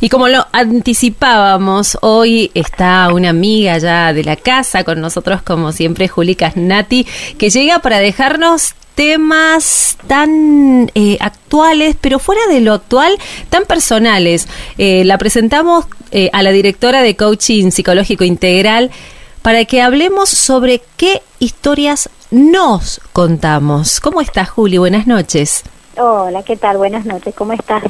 Y como lo anticipábamos, hoy está una amiga ya de la casa con nosotros, como siempre, Juli Casnati, que llega para dejarnos temas tan eh, actuales, pero fuera de lo actual, tan personales. Eh, la presentamos eh, a la directora de Coaching Psicológico Integral para que hablemos sobre qué historias nos contamos. ¿Cómo estás, Juli? Buenas noches. Hola, ¿qué tal? Buenas noches, ¿cómo estás?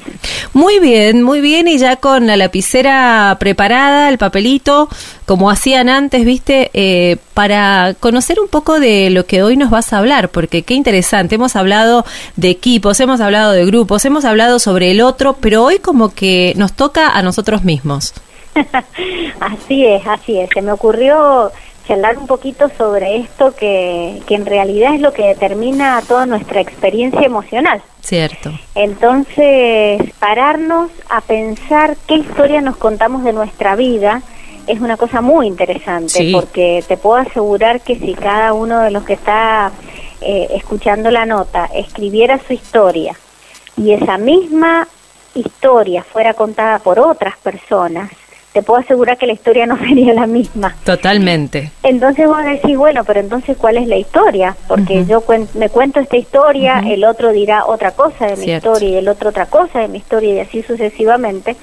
Muy bien, muy bien y ya con la lapicera preparada, el papelito, como hacían antes, viste, eh, para conocer un poco de lo que hoy nos vas a hablar, porque qué interesante, hemos hablado de equipos, hemos hablado de grupos, hemos hablado sobre el otro, pero hoy como que nos toca a nosotros mismos. así es, así es, se me ocurrió charlar un poquito sobre esto que, que en realidad es lo que determina toda nuestra experiencia emocional. Cierto. Entonces, pararnos a pensar qué historia nos contamos de nuestra vida es una cosa muy interesante, porque te puedo asegurar que si cada uno de los que está eh, escuchando la nota escribiera su historia y esa misma historia fuera contada por otras personas, te puedo asegurar que la historia no sería la misma. Totalmente. Entonces vos decís, bueno, pero entonces ¿cuál es la historia? Porque yo me cuento esta historia, el otro dirá otra cosa de mi historia y el otro otra cosa de mi historia y así sucesivamente.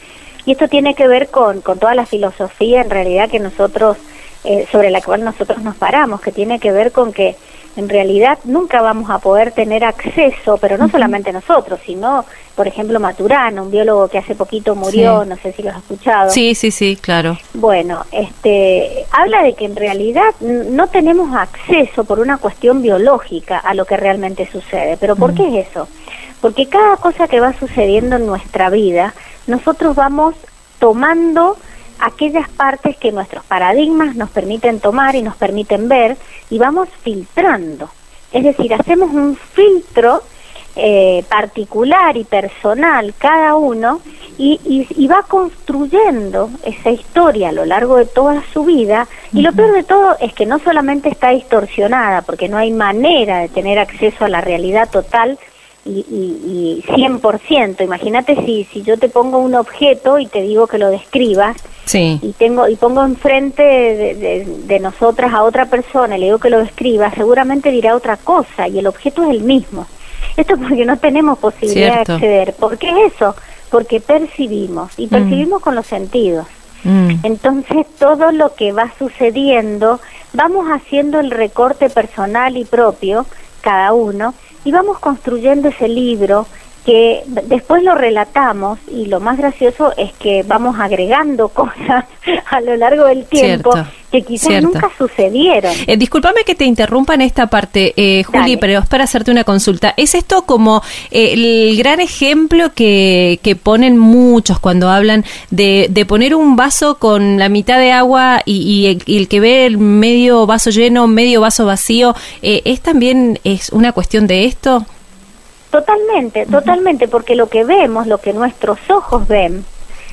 Y esto tiene que ver con, con toda la filosofía en realidad que nosotros, eh, sobre la cual nosotros nos paramos, que tiene que ver con que en realidad nunca vamos a poder tener acceso, pero no solamente nosotros, sino, por ejemplo, Maturano, un biólogo que hace poquito murió, no sé si lo has escuchado. Sí, sí, sí, claro. Bueno, este, habla de que en realidad no tenemos acceso por una cuestión biológica a lo que realmente sucede. ¿Pero por qué es eso? Porque cada cosa que va sucediendo en nuestra vida, nosotros vamos tomando aquellas partes que nuestros paradigmas nos permiten tomar y nos permiten ver y vamos filtrando. Es decir, hacemos un filtro eh, particular y personal cada uno y, y, va construyendo esa historia a lo largo de toda su vida y lo peor de todo es que no solamente está distorsionada porque no hay manera de tener acceso a la realidad total y, y, y 100%. Imagínate si, si yo te pongo un objeto y te digo que lo describas sí. y tengo y pongo enfrente de, de, nosotras a otra persona y le digo que lo describa, seguramente dirá otra cosa y el objeto es el mismo. Esto porque no tenemos posibilidad de acceder. ¿Por qué eso? Porque percibimos y mm. percibimos con los sentidos. Mm. Entonces todo lo que va sucediendo, vamos haciendo el recorte personal y propio, cada uno, y vamos construyendo ese libro que después lo relatamos y lo más gracioso es que vamos agregando cosas a lo largo del tiempo que quizás nunca sucedieron. Eh, discúlpame que te interrumpa en esta parte, eh, Juli, pero es para hacerte una consulta. ¿Es esto como eh, el gran ejemplo que, que ponen muchos cuando hablan de, de, poner un vaso con la mitad de agua y, el, y, el, que ve el medio vaso lleno, medio vaso vacío? Eh, ¿Es también es una cuestión de esto? Totalmente, totalmente, porque lo que vemos, lo que nuestros ojos ven,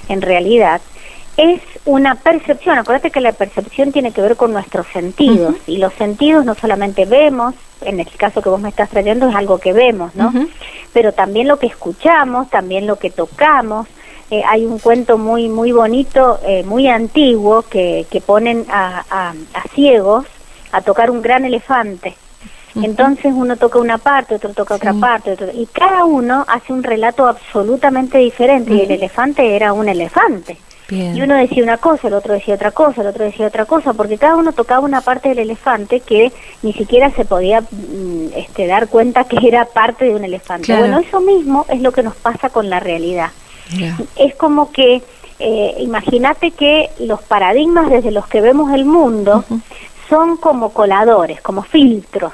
en realidad, es una percepción. Acuérdate que la percepción tiene que ver con nuestros sentidos, y los sentidos no solamente vemos, en el caso que vos me estás trayendo es algo que vemos, ¿no? Pero también lo que escuchamos, también lo que tocamos. Eh, hay un cuento muy muy bonito, eh, muy antiguo, que, que ponen a, a, a ciegos a tocar un gran elefante entonces uno toca una parte, otro toca otra parte, y cada uno hace un relato absolutamente diferente, y el elefante era un elefante. Y uno decía una cosa, el otro decía otra cosa, el otro decía otra cosa, porque cada uno tocaba una parte del elefante que ni siquiera se podía mm, este, dar cuenta que era parte de un elefante. Bueno, eso mismo es lo que nos pasa con la realidad. Es como que, eh, imagínate que los paradigmas desde los que vemos el mundo son como coladores, como filtros.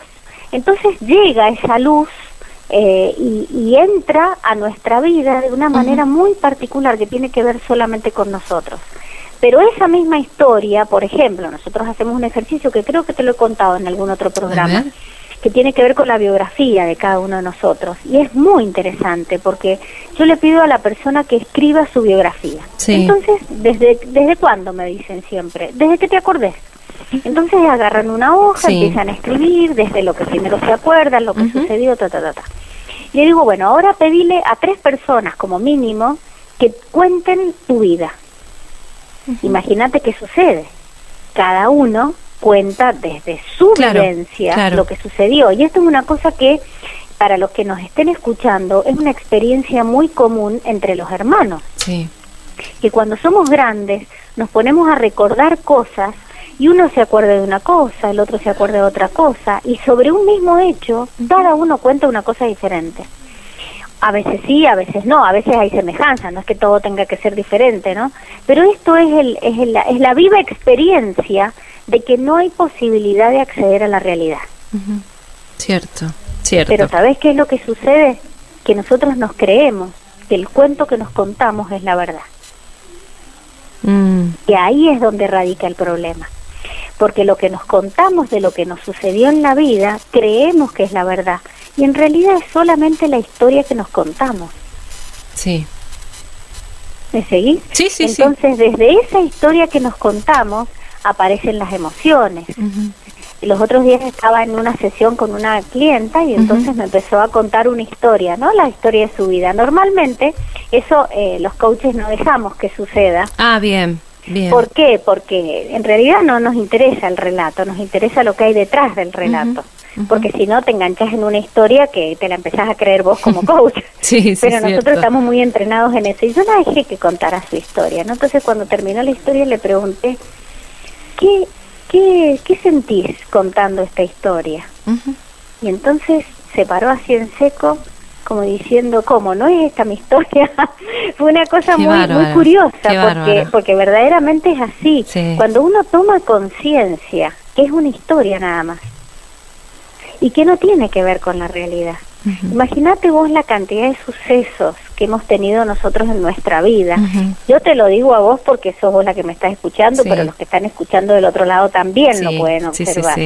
Entonces llega esa luz eh, y, entra a nuestra vida de una manera muy particular que tiene que ver solamente con nosotros. Pero esa misma historia, por ejemplo, nosotros hacemos un ejercicio que creo que te lo he contado en algún otro programa, que tiene que ver con la biografía de cada uno de nosotros. Y es muy interesante porque yo le pido a la persona que escriba su biografía. Entonces, ¿desde, ¿desde cuándo me dicen siempre? Desde que te acordes. Entonces agarran una hoja, empiezan a escribir desde lo que primero se acuerdan, lo que sucedió, ta, ta, ta, ta. Le digo, bueno, ahora pedile a tres personas como mínimo que cuenten tu vida. Imagínate qué sucede. Cada uno cuenta desde su vivencia lo que sucedió. Y esto es una cosa que, para los que nos estén escuchando, es una experiencia muy común entre los hermanos. Sí. Que cuando somos grandes nos ponemos a recordar cosas y uno se acuerda de una cosa, el otro se acuerda de otra cosa, y sobre un mismo hecho, cada uno cuenta una cosa diferente. A veces sí, a veces no, a veces hay semejanza, no es que todo tenga que ser diferente, ¿no? Pero esto es, el, es, el, es la viva experiencia de que no hay posibilidad de acceder a la realidad. Cierto, cierto. Pero ¿sabes qué es lo que sucede? Que nosotros nos creemos que el cuento que nos contamos es la verdad. Mm. Y ahí es donde radica el problema porque lo que nos contamos de lo que nos sucedió en la vida creemos que es la verdad y en realidad es solamente la historia que nos contamos. Sí. ¿Me seguís? Sí, sí, Entonces, desde esa historia que nos contamos aparecen las emociones. Los otros días estaba en una sesión con una clienta y entonces me empezó a contar una historia, ¿no? La historia de su vida. Normalmente eso eh, los coaches no dejamos que suceda. Ah, bien. ¿Por qué? Porque en realidad no nos interesa el relato, nos interesa lo que hay detrás del relato. Porque si no te enganchas en una historia que te la empezás a creer vos como coach. sí, Pero nosotros estamos muy entrenados en eso. Y yo la dejé que contara su historia. ¿no? Entonces cuando terminó la historia le pregunté, ¿qué, qué, qué sentís contando esta historia? Y entonces se paró así en seco como diciendo, ¿cómo? ¿No es esta mi historia? Fue una cosa muy, muy curiosa, porque, porque verdaderamente es así. Cuando uno toma conciencia que es una historia nada más, y que no tiene que ver con la realidad. Imagínate vos la cantidad de sucesos que hemos tenido nosotros en nuestra vida. Yo te lo digo a vos porque sos vos la que me estás escuchando, pero los que están escuchando del otro lado también lo pueden observar.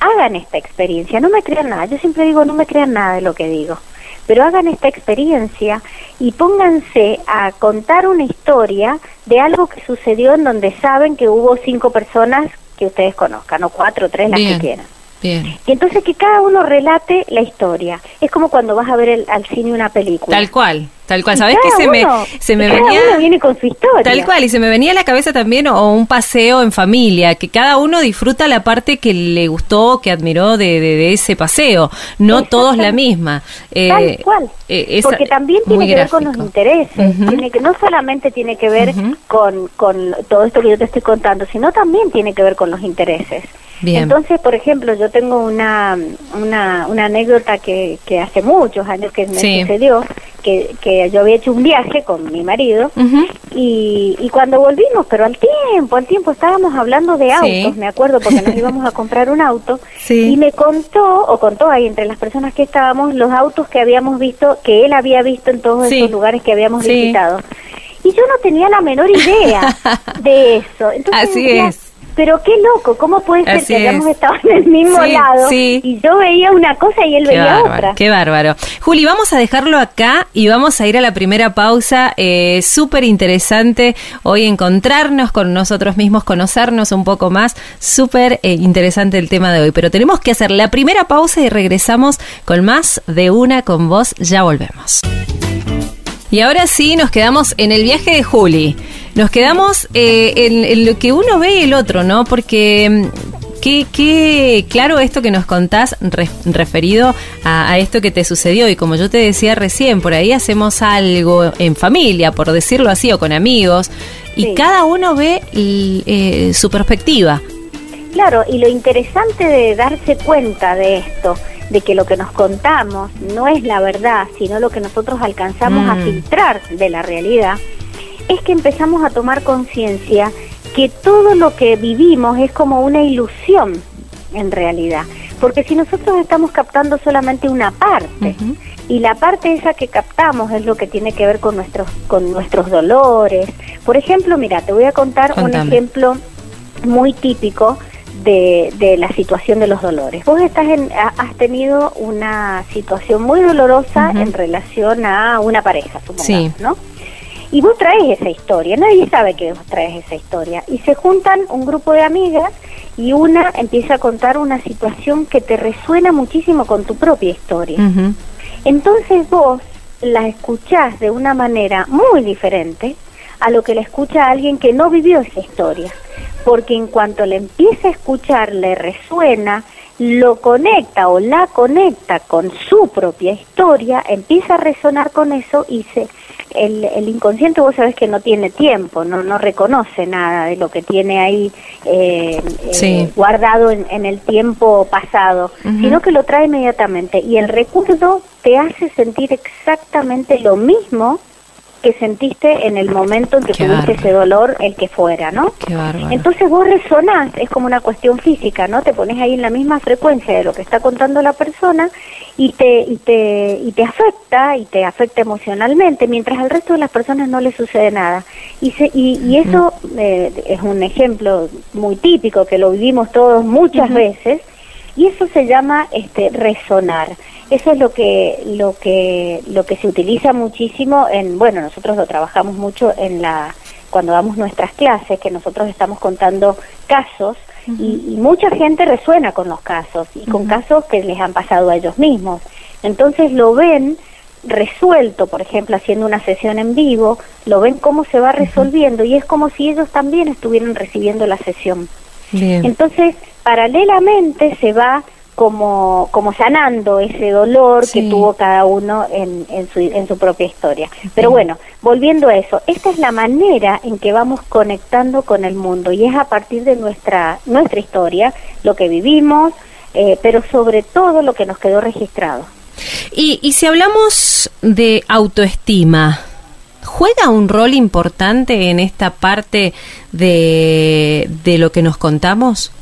Hagan esta experiencia, no me crean nada. Yo siempre digo, no me crean nada de lo que digo pero hagan esta experiencia y pónganse a contar una historia de algo que sucedió en donde saben que hubo cinco personas que ustedes conozcan, o cuatro, o tres, las que quieran. Bien. Y entonces que cada uno relate la historia. Es como cuando vas a ver el, al cine una película. Tal cual. Tal cual, ¿sabes que se me, se me venía... viene con su historia. Tal cual, y se me venía a la cabeza también o un paseo en familia, que cada uno disfruta la parte que le gustó, que admiró de, de, ese paseo, no todos la misma. Eh, Tal cual, eh, porque también tiene que ver con los intereses, tiene que, no solamente tiene que ver con, con todo esto que yo te estoy contando, sino también tiene que ver con los intereses. Entonces, por ejemplo, yo tengo una, una, una anécdota que, que hace muchos años que me sucedió, que, que yo había hecho un viaje con mi marido y, y cuando volvimos, pero al tiempo, al tiempo estábamos hablando de autos, me acuerdo, porque nos íbamos a comprar un auto y me contó, o contó ahí entre las personas que estábamos, los autos que habíamos visto, que él había visto en todos esos lugares que habíamos visitado. Y yo no tenía la menor idea de eso. Entonces, Así es pero qué loco, ¿cómo puede ser que hayamos estado en el mismo lado y yo veía una cosa y él veía otra? Qué bárbaro. Juli, vamos a dejarlo acá y vamos a ir a la primera pausa. Eh, Súper interesante hoy encontrarnos con nosotros mismos, conocernos un poco más. Súper eh, interesante el tema de hoy, pero tenemos que hacer la primera pausa y regresamos con más de una con vos. Ya volvemos. Y ahora sí, nos quedamos en el viaje de Juli. Nos quedamos eh, en, lo que uno ve y el otro, ¿no? Porque mm, Qué, qué, claro esto que nos contás referido a, esto que te sucedió y como yo te decía recién, por ahí hacemos algo en familia, por decirlo así, o con amigos, y cada uno ve eh, su perspectiva. Claro, y lo interesante de darse cuenta de esto de que lo que nos contamos no es la verdad, sino lo que nosotros alcanzamos a mm. filtrar de la realidad, es que empezamos a tomar conciencia que todo lo que vivimos es como una ilusión en realidad. Porque si nosotros estamos captando solamente una parte, y la parte esa que captamos es lo que tiene que ver con nuestros, con nuestros dolores. Por ejemplo, mira, te voy a contar un ejemplo muy típico de, de, la situación de los dolores. Vos estás en, has tenido una situación muy dolorosa en relación a una pareja, supongamos, ¿no? Y vos traes esa historia, nadie sabe que vos traes esa historia. Y se juntan un grupo de amigas y una empieza a contar una situación que te resuena muchísimo con tu propia historia. Entonces vos la escuchás de una manera muy diferente a lo que la escucha alguien que no vivió esa historia. Porque en cuanto le empieza a escuchar, le resuena, lo conecta o la conecta con su propia historia, empieza a resonar con eso y se, el, el inconsciente vos sabés que no tiene tiempo, no, no reconoce nada de lo que tiene ahí eh, eh, guardado en, en, el tiempo pasado, sino que lo trae inmediatamente. Y el recuerdo te hace sentir exactamente lo mismo que sentiste en el momento en que tuviste ese dolor, el que fuera, ¿no? Entonces vos resonás, es como una cuestión física, ¿no? Te pones ahí en la misma frecuencia de lo que está contando la persona y te, y te, y te afecta, y te afecta emocionalmente, mientras al resto de las personas no le sucede nada. Y, se, y, eso eh, es un ejemplo muy típico que lo vivimos todos muchas veces, y eso se llama este resonar. Eso es lo que lo que lo que se utiliza muchísimo en bueno, nosotros lo trabajamos mucho en la cuando damos nuestras clases, que nosotros estamos contando casos y, mucha gente resuena con los casos y con casos que les han pasado a ellos mismos. Entonces lo ven resuelto, por ejemplo, haciendo una sesión en vivo, lo ven cómo se va resolviendo y es como si ellos también estuvieran recibiendo la sesión. Entonces, paralelamente se va como, como sanando ese dolor que tuvo cada uno en, en, su, en su propia historia. Pero bueno, volviendo a eso, esta es la manera en que vamos conectando con el mundo y es a partir de nuestra, nuestra historia, lo que vivimos, eh, pero sobre todo lo que nos quedó registrado. Y, y si hablamos de autoestima, ¿juega un rol importante en esta parte de, de lo que nos contamos?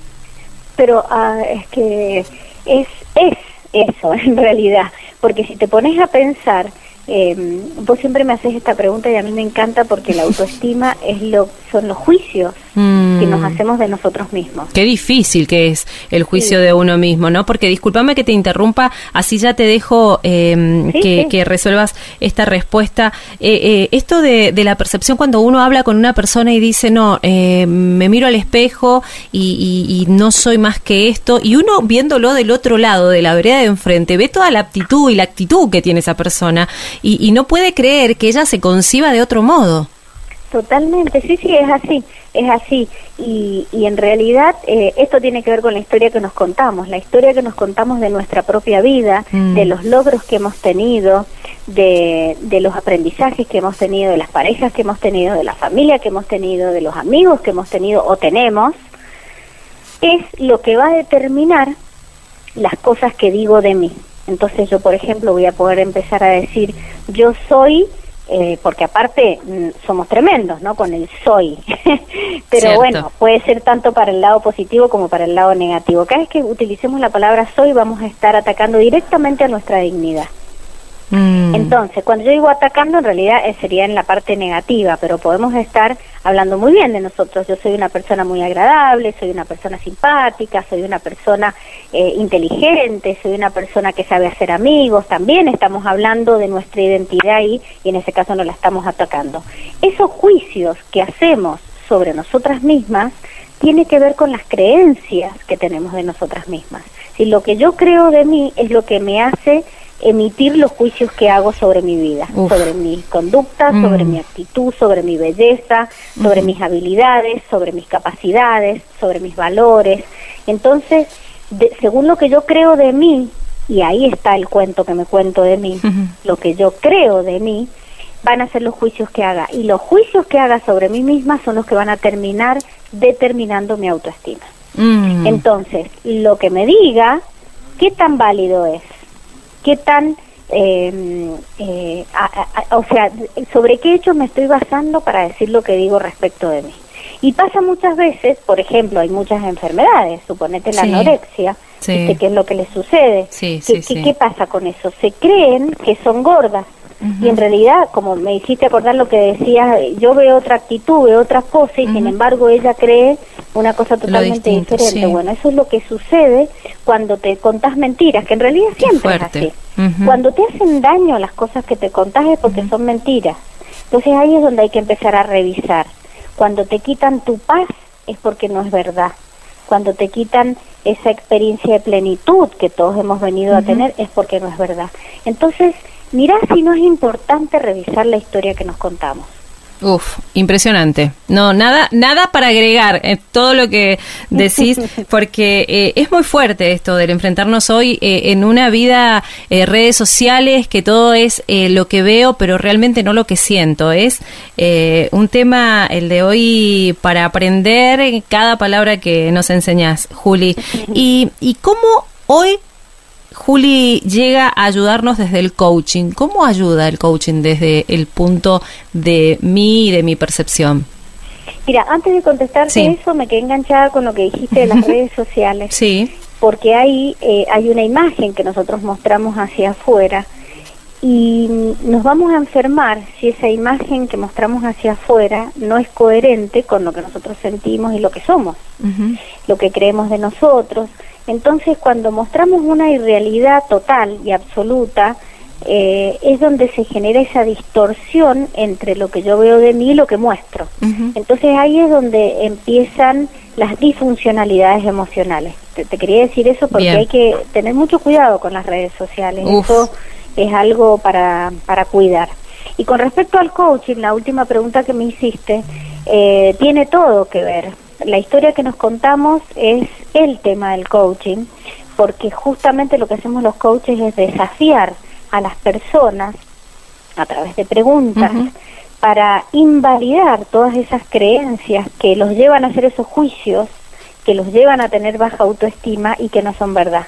Pero ah, es que es, es eso en realidad, porque si te pones a pensar, eh, vos siempre me haces esta pregunta y a mí me encanta porque la autoestima es lo, son los juicios que nos mm. hacemos de nosotros mismos. Qué difícil que es el juicio de uno mismo, ¿no? Porque discúlpame que te interrumpa, así ya te dejo em, que, resuelvas esta respuesta. Eh, eh, esto de, la percepción cuando uno habla con una persona y dice, no, eh, me miro al espejo y, no soy más que esto, y uno viéndolo del otro lado, de la vereda de enfrente, ve toda la aptitud y la actitud que tiene esa persona y, y no puede creer que ella se conciba de otro modo. Totalmente, sí, sí, es así, es así. Y, y en realidad eh, esto tiene que ver con la historia que nos contamos, la historia que nos contamos de nuestra propia vida, mm. de los logros que hemos tenido, de, de los aprendizajes que hemos tenido, de las parejas que hemos tenido, de la familia que hemos tenido, de los amigos que hemos tenido o tenemos, es lo que va a determinar las cosas que digo de mí. Entonces yo, por ejemplo, voy a poder empezar a decir, yo soy eh, porque aparte mm, somos tremendos, ¿no? Con el soy. Pero bueno, puede ser tanto para el lado positivo como para el lado negativo. Cada vez que utilicemos la palabra soy vamos a estar atacando directamente a nuestra dignidad. Mm. Entonces, cuando yo digo atacando, en realidad eh, sería en la parte negativa, pero podemos estar hablando muy bien de nosotros. Yo soy una persona muy agradable, soy una persona simpática, soy una persona eh, inteligente, soy una persona que sabe hacer amigos. También estamos hablando de nuestra identidad ahí y en ese caso no la estamos atacando. Esos juicios que hacemos sobre nosotras mismas tiene que ver con las creencias que tenemos de nosotras mismas. Si lo que yo creo de mí es lo que me hace emitir los juicios que hago sobre mi vida, sobre mi conducta, mm. sobre mi actitud, sobre mi belleza, sobre mis habilidades, sobre mis capacidades, sobre mis valores. Entonces, según lo que yo creo de mí, y ahí está el cuento que me cuento de mí, lo que yo creo de mí, van a ser los juicios que haga. Y los juicios que haga sobre mí misma son los que van a terminar determinando mi autoestima. Mm. Entonces, lo que me diga, ¿qué tan válido es? Qué tan, eh, eh, o sea, sobre qué hechos me estoy basando para decir lo que digo respecto de mí. Y pasa muchas veces, por ejemplo, hay muchas enfermedades, suponete la anorexia, ¿qué es lo que les sucede? ¿Qué, ¿Qué pasa con eso? Se creen que son gordas, y en realidad, como me hiciste acordar lo que decías, yo veo otra actitud, veo otra pose, y sin embargo ella cree una cosa totalmente diferente. Bueno, eso es lo que sucede cuando te contás mentiras, que en realidad siempre es así. Cuando te hacen daño las cosas que te contás es porque son mentiras. Entonces ahí es donde hay que empezar a revisar. Cuando te quitan tu paz es porque no es verdad. Cuando te quitan esa experiencia de plenitud que todos hemos venido a tener es porque no es verdad. Entonces, mirá si no es importante revisar la historia que nos contamos. Uf, impresionante. No, nada, nada para agregar eh, todo lo que decís, porque eh, es muy fuerte esto del enfrentarnos hoy eh, en una vida, redes sociales, que todo es lo que veo, pero realmente no lo que siento. Es un tema, el de hoy, para aprender cada palabra que nos enseñas, Juli. Y, y cómo hoy Juli llega a ayudarnos desde el coaching. ¿Cómo ayuda el coaching desde el punto de mí y de mi percepción? Mira, antes de contestarte eso, me quedé enganchada con lo que dijiste de las redes sociales. Sí. Porque ahí eh, hay una imagen que nosotros mostramos hacia afuera y nos vamos a enfermar si esa imagen que mostramos hacia afuera no es coherente con lo que nosotros sentimos y lo que somos, lo que creemos de nosotros. Entonces, cuando mostramos una irrealidad total y absoluta, eh, es donde se genera esa distorsión entre lo que yo veo de mí y lo que muestro. Entonces ahí es donde empiezan las disfuncionalidades emocionales. Te, quería decir eso porque hay que tener mucho cuidado con las redes sociales. Eso es algo para, para cuidar. Y con respecto al coaching, la última pregunta que me hiciste, eh, tiene todo que ver la historia que nos contamos es el tema del coaching, porque justamente lo que hacemos los coaches es desafiar a las personas a través de preguntas para invalidar todas esas creencias que los llevan a hacer esos juicios, que los llevan a tener baja autoestima y que no son verdad.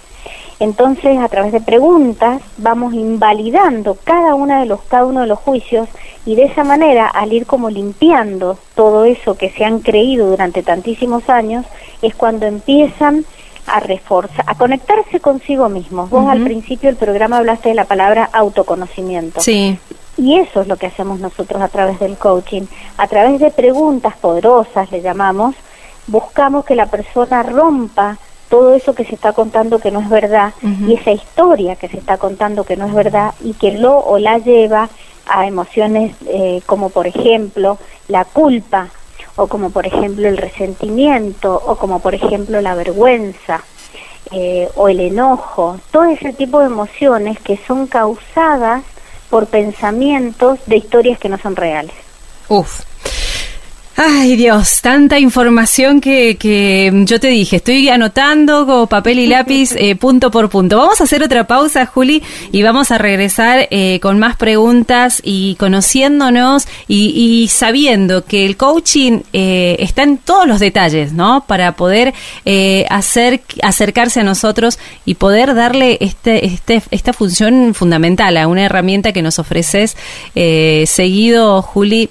Entonces, a través de preguntas vamos invalidando cada una de los cada uno de los juicios y de esa manera, al ir como limpiando todo eso que se han creído durante tantísimos años, es cuando empiezan a reforzar, a conectarse consigo mismos. Vos al principio del programa hablaste de la palabra autoconocimiento. Sí. Y eso es lo que hacemos nosotros a través del coaching. A través de preguntas poderosas, le llamamos, buscamos que la persona rompa todo eso que se está contando que no es verdad y esa historia que se está contando que no es verdad y que lo o la lleva a emociones eh, como por ejemplo la culpa o como por ejemplo el resentimiento o como por ejemplo la vergüenza eh, o el enojo, todo ese tipo de emociones que son causadas por pensamientos de historias que no son reales. Uf, Ay Dios, tanta información que, que yo te dije, estoy anotando con papel y lápiz eh, punto por punto. Vamos a hacer otra pausa, Juli, y vamos a regresar eh, con más preguntas y conociéndonos y, sabiendo que el coaching eh, está en todos los detalles, ¿no? Para poder hacer, acercarse a nosotros y poder darle este, este, esta función fundamental a una herramienta que nos ofreces seguido, Juli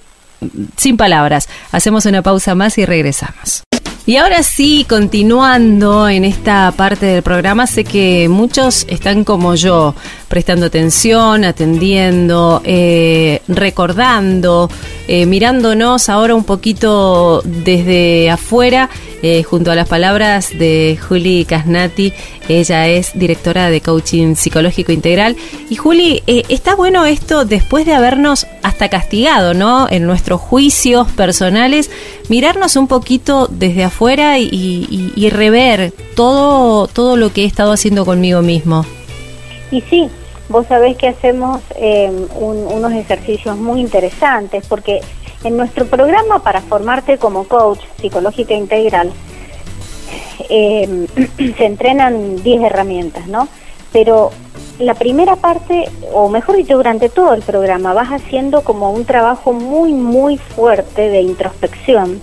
sin palabras. Hacemos una pausa más y regresamos. Y ahora sí, continuando en esta parte del programa, sé que muchos están como yo, prestando atención, atendiendo, eh, recordando, eh, mirándonos ahora un poquito desde afuera, eh, junto a las palabras de Juli Casnati. Ella es directora de Coaching Psicológico Integral. Y Juli, está bueno esto después de habernos hasta castigado, ¿no? En nuestros juicios personales, mirarnos un poquito desde afuera y, rever todo, todo lo que he estado haciendo conmigo mismo. Y sí, vos sabés que hacemos em, unos ejercicios muy interesantes porque en nuestro programa para formarte como coach psicológica integral em, se entrenan 10 herramientas, ¿no? Pero la primera parte, o mejor dicho, durante todo el programa, vas haciendo como un trabajo muy, muy fuerte de introspección,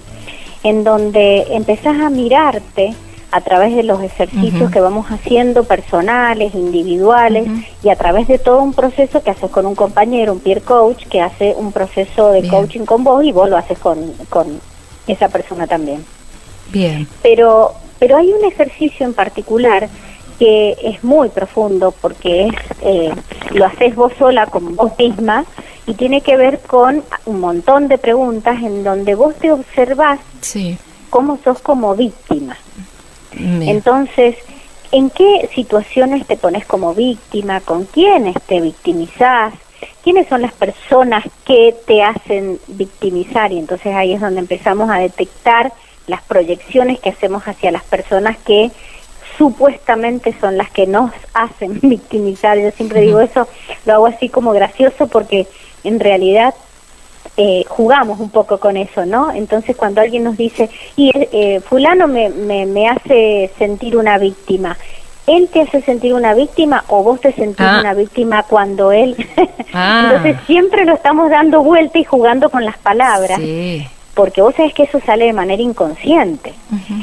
en donde empezás a mirarte a través de los ejercicios que vamos haciendo personales, individuales, y a través de todo un proceso que haces con un compañero, un peer coach, que hace un proceso de coaching con vos y vos lo haces con, con esa persona también. Bien. Pero, pero hay un ejercicio en particular que es muy profundo porque es, eh, lo haces vos sola con vos misma y tiene que ver con un montón de preguntas en donde vos te observás sí. cómo sos como víctima. Entonces, ¿en qué situaciones te pones como víctima? ¿Con quiénes te victimizás? ¿Quiénes son las personas que te hacen victimizar? Y entonces ahí es donde empezamos a detectar las proyecciones que hacemos hacia las personas que supuestamente son las que nos hacen victimizar. Yo siempre digo eso, lo hago así como gracioso porque en realidad eh, jugamos un poco con eso, ¿no? Entonces cuando alguien nos dice, y eh, fulano me, me, me, hace sentir una víctima, ¿él te hace sentir una víctima o vos te sentís ah. una víctima cuando él? Ah. Entonces siempre lo estamos dando vuelta y jugando con las palabras. Sí porque vos sabés que eso sale de manera inconsciente.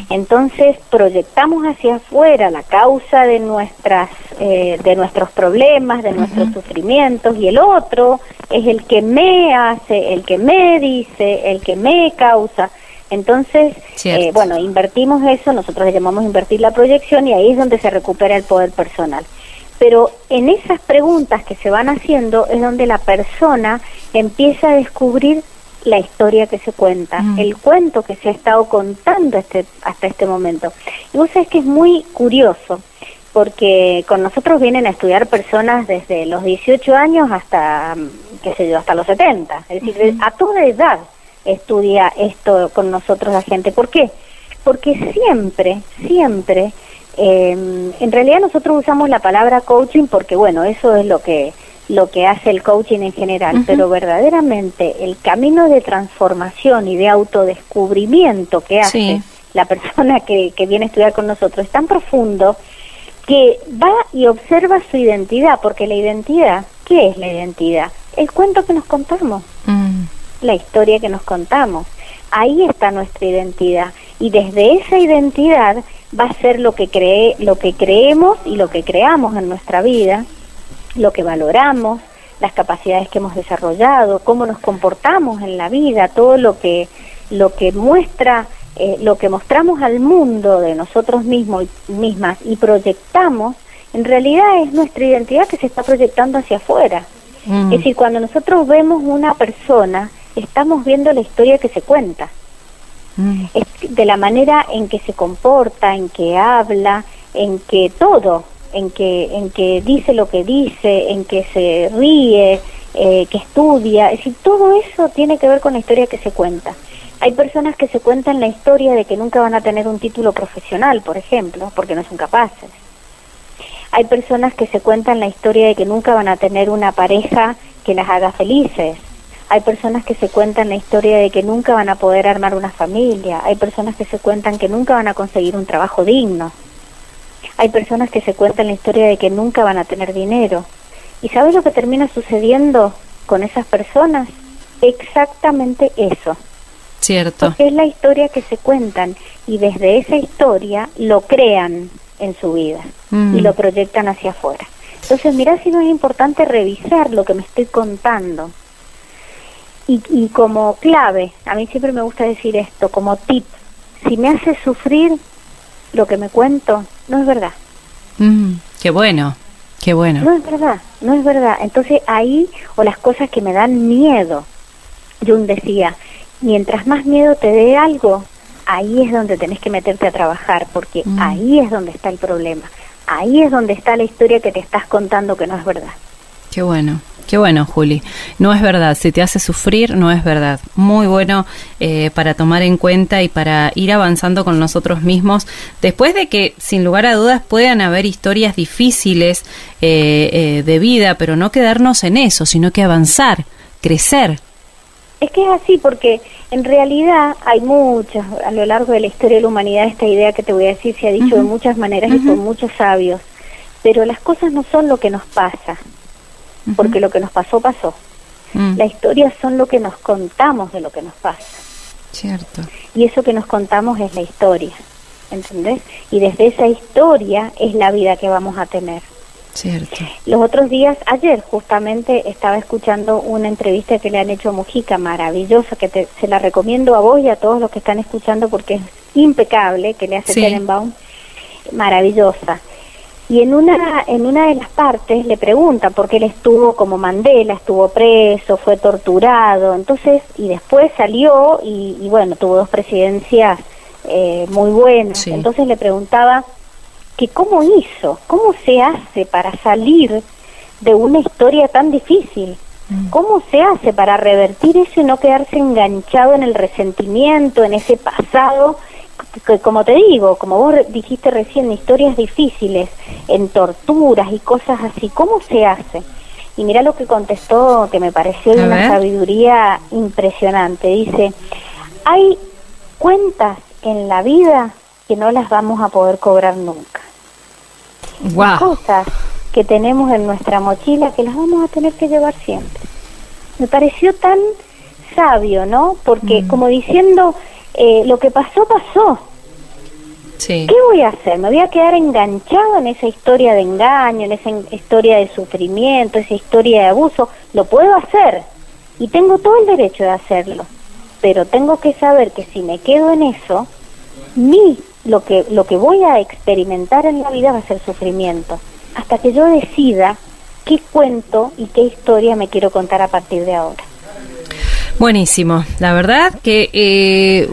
Entonces proyectamos hacia afuera la causa de nuestras eh, de nuestros problemas, de nuestros sufrimientos y el otro es el que me hace, el que me dice, el que me causa. Entonces, eh, bueno, invertimos eso, nosotros le llamamos invertir la proyección y ahí es donde se recupera el poder personal. Pero en esas preguntas que se van haciendo es donde la persona empieza a descubrir la historia que se cuenta, mm. el cuento que se ha estado contando este, hasta este momento. Y vos sabés que es muy curioso, porque con nosotros vienen a estudiar personas desde los 18 años hasta, qué sé yo, hasta los 70. Es decir, a toda edad estudia esto con nosotros la gente. ¿Por qué? Porque siempre, siempre, eh, en realidad nosotros usamos la palabra coaching porque, bueno, eso es lo que lo que hace el coaching en general, pero verdaderamente el camino de transformación y de autodescubrimiento que hace la persona que, que viene a estudiar con nosotros es tan profundo que va y observa su identidad, porque la identidad, ¿qué es la identidad? El cuento que nos contamos, mm. la historia que nos contamos. Ahí está nuestra identidad y desde esa identidad va a ser lo que cree, lo que creemos y lo que creamos en nuestra vida lo que valoramos, las capacidades que hemos desarrollado, cómo nos comportamos en la vida, todo lo que lo que muestra eh, lo que mostramos al mundo de nosotros mismos mismas y proyectamos, en realidad es nuestra identidad que se está proyectando hacia afuera. Mm. Es decir, cuando nosotros vemos una persona, estamos viendo la historia que se cuenta. Mm. de la manera en que se comporta, en que habla, en que todo, en que, en que dice lo que dice, en que se ríe, eh, que estudia, es decir, todo eso tiene que ver con la historia que se cuenta. Hay personas que se cuentan la historia de que nunca van a tener un título profesional, por ejemplo, porque no son capaces. Hay personas que se cuentan la historia de que nunca van a tener una pareja que las haga felices. Hay personas que se cuentan la historia de que nunca van a poder armar una familia. Hay personas que se cuentan que nunca van a conseguir un trabajo digno. Hay personas que se cuentan la historia de que nunca van a tener dinero. ¿Y sabes lo que termina sucediendo con esas personas? Exactamente eso. Cierto. Porque es la historia que se cuentan y desde esa historia lo crean en su vida y mm. lo proyectan hacia afuera. Entonces, mira si no es importante revisar lo que me estoy contando. Y, y como clave, a mí siempre me gusta decir esto, como tip, si me hace sufrir, lo que me cuento no es verdad. Mm, qué bueno, qué bueno. No es verdad, no es verdad. Entonces ahí, o las cosas que me dan miedo, Jung decía, mientras más miedo te dé algo, ahí es donde tenés que meterte a trabajar, porque mm. ahí es donde está el problema. Ahí es donde está la historia que te estás contando que no es verdad. Qué bueno. Qué bueno, Juli. No es verdad, si te hace sufrir, no es verdad. Muy bueno eh, para tomar en cuenta y para ir avanzando con nosotros mismos, después de que, sin lugar a dudas, puedan haber historias difíciles eh, eh, de vida, pero no quedarnos en eso, sino que avanzar, crecer. Es que es así, porque en realidad hay muchas, a lo largo de la historia de la humanidad, esta idea que te voy a decir se ha dicho de muchas maneras y por muchos sabios, pero las cosas no son lo que nos pasa porque lo que nos pasó pasó. Mm. La historia son lo que nos contamos de lo que nos pasa. Cierto. Y eso que nos contamos es la historia, ¿entendés? Y desde esa historia es la vida que vamos a tener. Cierto. Los otros días, ayer justamente estaba escuchando una entrevista que le han hecho a Mujica, maravillosa, que se la recomiendo a vos y a todos los que están escuchando porque es impecable, que le hace sí. maravillosa. Y en una, en una de las partes le pregunta porque él estuvo como Mandela, estuvo preso, fue torturado, entonces, y después salió y, bueno, tuvo dos presidencias eh, muy buenas. Entonces le preguntaba que cómo hizo, cómo se hace para salir de una historia tan difícil. Mm. ¿Cómo se hace para revertir eso y no quedarse enganchado en el resentimiento, en ese pasado que, como te digo, como vos dijiste recién, historias difíciles, en torturas y cosas así, ¿cómo se hace? Y mira lo que contestó, que me pareció de una sabiduría impresionante. Dice, hay cuentas en la vida que no las vamos a poder cobrar nunca. Wow. Cosas que tenemos en nuestra mochila que las vamos a tener que llevar siempre. Me pareció tan sabio, ¿no? Porque mm. como diciendo, eh, lo que pasó, pasó. Sí. ¿Qué voy a hacer? ¿Me voy a quedar enganchado en esa historia de engaño, en esa historia de sufrimiento, esa historia de abuso? Lo puedo hacer y tengo todo el derecho de hacerlo, pero tengo que saber que si me quedo en eso, mi lo que lo que voy a experimentar en la vida va a ser sufrimiento, hasta que yo decida qué cuento y qué historia me quiero contar a partir de ahora. Buenísimo, la verdad que eh,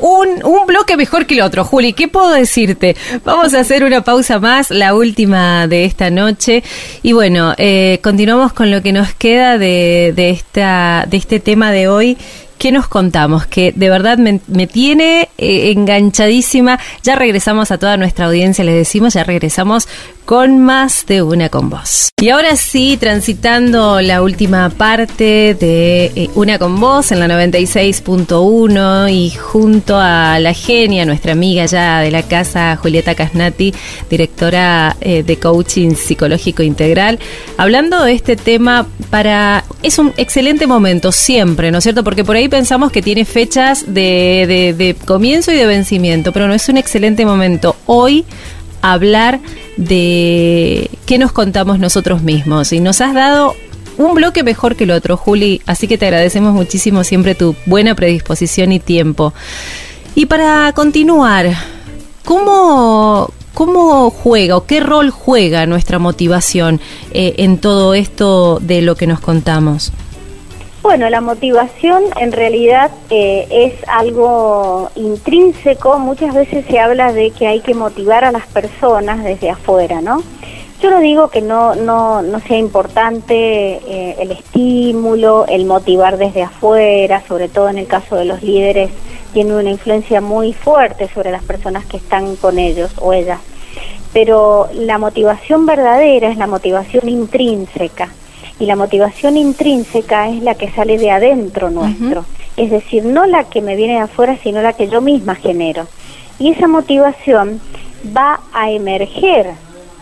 un, un bloque mejor que el otro. Juli, ¿qué puedo decirte? Vamos a hacer una pausa más, la última de esta noche. Y bueno, eh, continuamos con lo que nos queda de, de, esta, de este tema de hoy ¿qué nos contamos? Que de verdad me, tiene eh, enganchadísima. Ya regresamos a toda nuestra audiencia, les decimos, ya regresamos con más de una con vos. Y ahora sí, transitando la última parte de eh, Una con vos en la 96.1 y junto a la genia, nuestra amiga ya de la casa, Julieta Casnati, directora eh, de coaching psicológico integral, hablando de este tema para... Es un excelente momento siempre, ¿no es cierto? Porque por ahí pensamos que tiene fechas de, de comienzo y de vencimiento, pero no es un excelente momento. Hoy hablar de qué nos contamos nosotros mismos. Y nos has dado un bloque mejor que el otro, Juli, así que te agradecemos muchísimo siempre tu buena predisposición y tiempo. Y para continuar, ¿cómo, cómo juega o qué rol juega nuestra motivación eh, en todo esto de lo que nos contamos? Bueno, la motivación en realidad eh, es algo intrínseco. Muchas veces se habla de que hay que motivar a las personas desde afuera, ¿no? Yo no digo que no, no, no sea importante eh, el estímulo, el motivar desde afuera, sobre todo en el caso de los líderes, tiene una influencia muy fuerte sobre las personas que están con ellos o ellas. Pero la motivación verdadera es la motivación intrínseca y la motivación intrínseca es la que sale de adentro nuestro, es decir, no la que me viene de afuera, sino la que yo misma genero. Y esa motivación va a emerger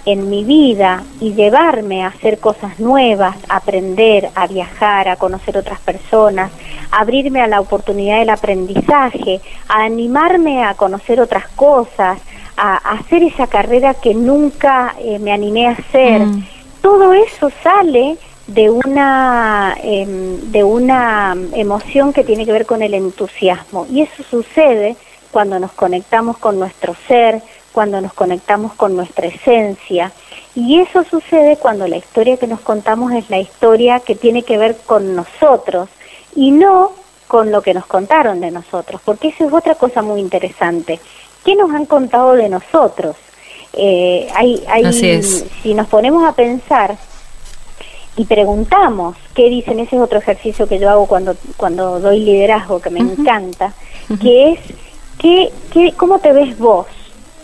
en mi vida y llevarme a hacer cosas nuevas, a aprender, a viajar, a conocer otras personas, a abrirme a la oportunidad del aprendizaje, a animarme a conocer otras cosas, a, hacer esa carrera que nunca eh, me animé a hacer. Mm. Todo eso sale de una em, de una emoción que tiene que ver con el entusiasmo y eso sucede cuando nos conectamos con nuestro ser, cuando nos conectamos con nuestra esencia y eso sucede cuando la historia que nos contamos es la historia que tiene que ver con nosotros y no con lo que nos contaron de nosotros, porque eso es otra cosa muy interesante. ¿Qué nos han contado de nosotros? Eh, hay, hay, Si nos ponemos a pensar, y preguntamos qué dicen, ese es otro ejercicio que yo hago cuando, cuando doy liderazgo, que me encanta, que es, ¿qué, qué, ¿cómo te ves vos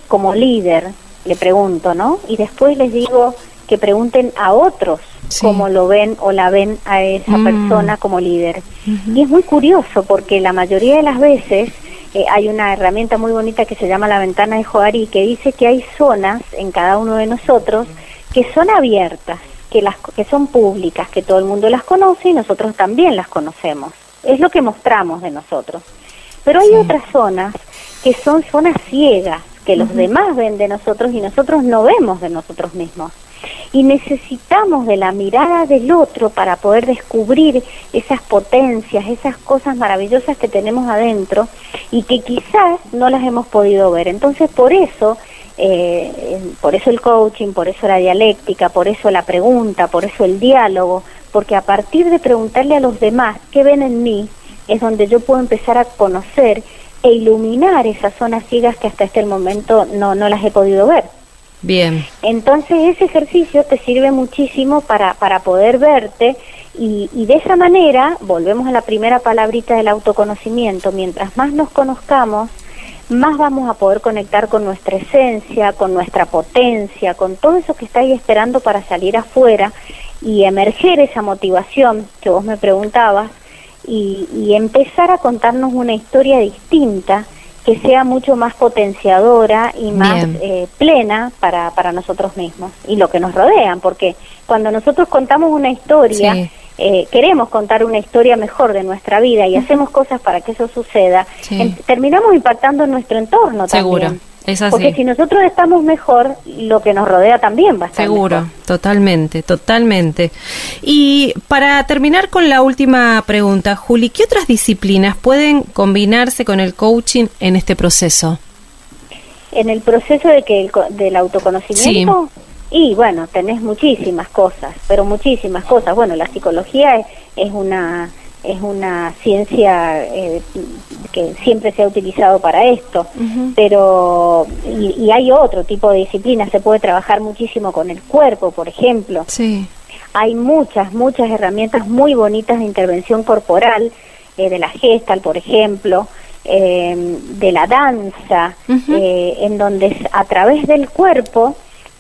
como líder? Le pregunto, ¿no? Y después les digo que pregunten a otros cómo lo ven o la ven a esa mm. persona como líder. Y es muy curioso porque la mayoría de las veces eh, hay una herramienta muy bonita que se llama la ventana de Joari que dice que hay zonas en cada uno de nosotros que son abiertas que, las, que son públicas, que todo el mundo las conoce y nosotros también las conocemos. Es lo que mostramos de nosotros. Pero hay otras zonas que son zonas ciegas, que los demás ven de nosotros y nosotros no vemos de nosotros mismos. Y necesitamos de la mirada del otro para poder descubrir esas potencias, esas cosas maravillosas que tenemos adentro y que quizás no las hemos podido ver. Entonces, por eso eh, por eso el coaching, por eso la dialéctica, por eso la pregunta, por eso el diálogo, porque a partir de preguntarle a los demás qué ven en mí, es donde yo puedo empezar a conocer e iluminar esas zonas ciegas que hasta este momento no, no las he podido ver. Bien. Entonces ese ejercicio te sirve muchísimo para, para poder verte y, y de esa manera, volvemos a la primera palabrita del autoconocimiento, mientras más nos conozcamos, más vamos a poder conectar con nuestra esencia, con nuestra potencia, con todo eso que está ahí esperando para salir afuera y emerger esa motivación que vos me preguntabas y, y empezar a contarnos una historia distinta que sea mucho más potenciadora y más eh, plena para, para nosotros mismos y lo que nos rodean, porque cuando nosotros contamos una historia, eh, queremos contar una historia mejor de nuestra vida y hacemos cosas para que eso suceda, terminamos impactando en nuestro entorno Seguro. también. Porque si nosotros estamos mejor, lo que nos rodea también va a estar Seguro, totalmente, totalmente. Y para terminar con la última pregunta, Juli, ¿qué otras disciplinas pueden combinarse con el coaching en este proceso? En el proceso de que del autoconocimiento, y bueno, tenés muchísimas cosas, pero muchísimas cosas. Bueno, la psicología es una es una ciencia eh, que siempre se ha utilizado para esto, pero y, hay otro tipo de disciplinas, se puede trabajar muchísimo con el cuerpo, por ejemplo. Sí. Hay muchas, muchas herramientas muy bonitas de intervención corporal, eh, de la gestal, por ejemplo, eh, de la danza, en donde a través del cuerpo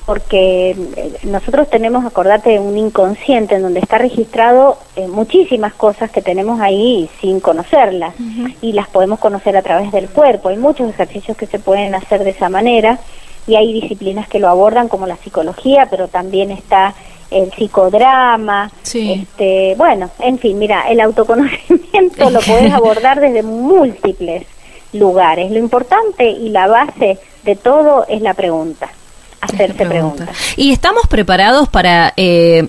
porque eh, nosotros tenemos, acordate, un inconsciente en donde está registrado eh, muchísimas cosas que tenemos ahí sin conocerlas y las podemos conocer a través del cuerpo. Hay muchos ejercicios que se pueden hacer de esa manera y hay disciplinas que lo abordan como la psicología, pero también está el psicodrama, este, bueno, en fin, mira, el autoconocimiento lo puedes abordar desde múltiples lugares. Lo importante y la base de todo es la pregunta hacerte preguntas. ¿Y estamos preparados para, eh,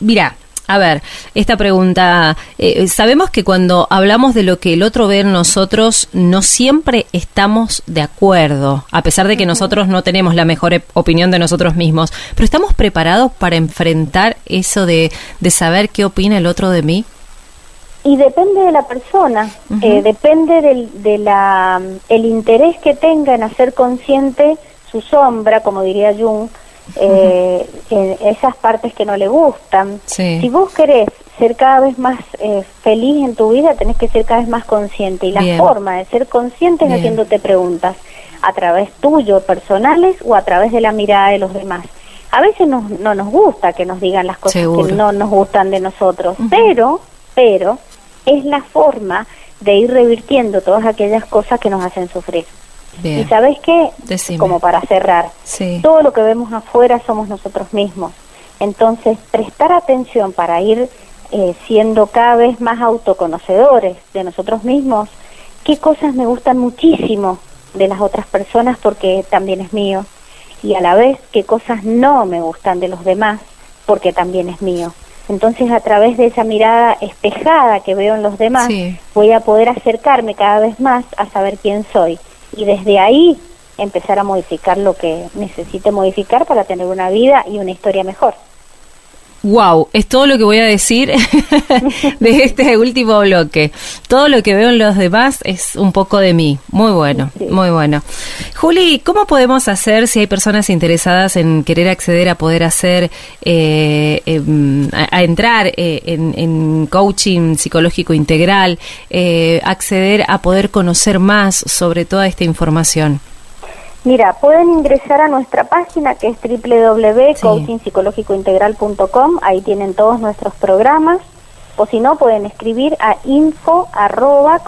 mira, a ver, esta pregunta, eh, sabemos que cuando hablamos de lo que el otro ve en nosotros, no siempre estamos de acuerdo, a pesar de que nosotros no tenemos la mejor opinión de nosotros mismos, pero estamos preparados para enfrentar eso de, de saber qué opina el otro de mí. Y depende de la persona, eh, depende del de la, el interés que tenga en hacer consciente su sombra, como diría Jung, eh, esas partes que no le gustan. Si vos querés ser cada vez más eh, feliz en tu vida, tenés que ser cada vez más consciente. Y la forma de ser consciente es haciéndote preguntas, a través tuyo, personales o a través de la mirada de los demás. A veces no, no nos gusta que nos digan las cosas que no nos gustan de nosotros, pero, pero es la forma de ir revirtiendo todas aquellas cosas que nos hacen sufrir. Y sabes qué, como para cerrar, todo lo que vemos afuera somos nosotros mismos. Entonces, prestar atención para ir eh, siendo cada vez más autoconocedores de nosotros mismos, qué cosas me gustan muchísimo de las otras personas porque también es mío, y a la vez qué cosas no me gustan de los demás porque también es mío. Entonces, a través de esa mirada espejada que veo en los demás, voy a poder acercarme cada vez más a saber quién soy y desde ahí empezar a modificar lo que necesite modificar para tener una vida y una historia mejor. Wow, es todo lo que voy a decir de este último bloque. Todo lo que veo en los demás es un poco de mí. Muy bueno, muy bueno. Juli, ¿cómo podemos hacer si hay personas interesadas en querer acceder a poder hacer, eh, em, entrar eh, en, coaching psicológico integral, eh, acceder a poder conocer más sobre toda esta información? Mira, pueden ingresar a nuestra página que es www.coachingpsicológicointegral.com, ahí tienen todos nuestros programas, o si no, pueden escribir a info arroba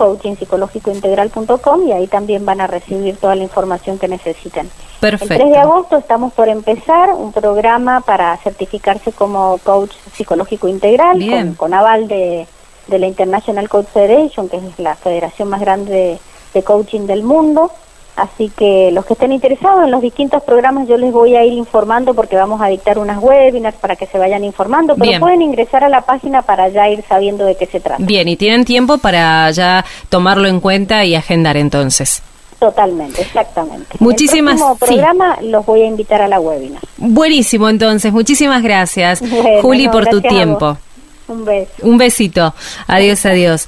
y ahí también van a recibir toda la información que necesiten. Perfecto. El 3 de agosto estamos por empezar un programa para certificarse como coach psicológico integral con, aval de, de la International Coach Federation, que es la federación más grande de coaching del mundo. Así que los que estén interesados en los distintos programas yo les voy a ir informando porque vamos a dictar unas webinars para que se vayan informando, pero pueden ingresar a la página para ya ir sabiendo de qué se trata. Bien, y tienen tiempo para ya tomarlo en cuenta y agendar entonces. Totalmente, exactamente. Muchísimas el programa los voy a invitar a la webinar. Buenísimo, entonces, muchísimas gracias, Juli, por tu tiempo. Un beso. Un besito. Adiós, adiós.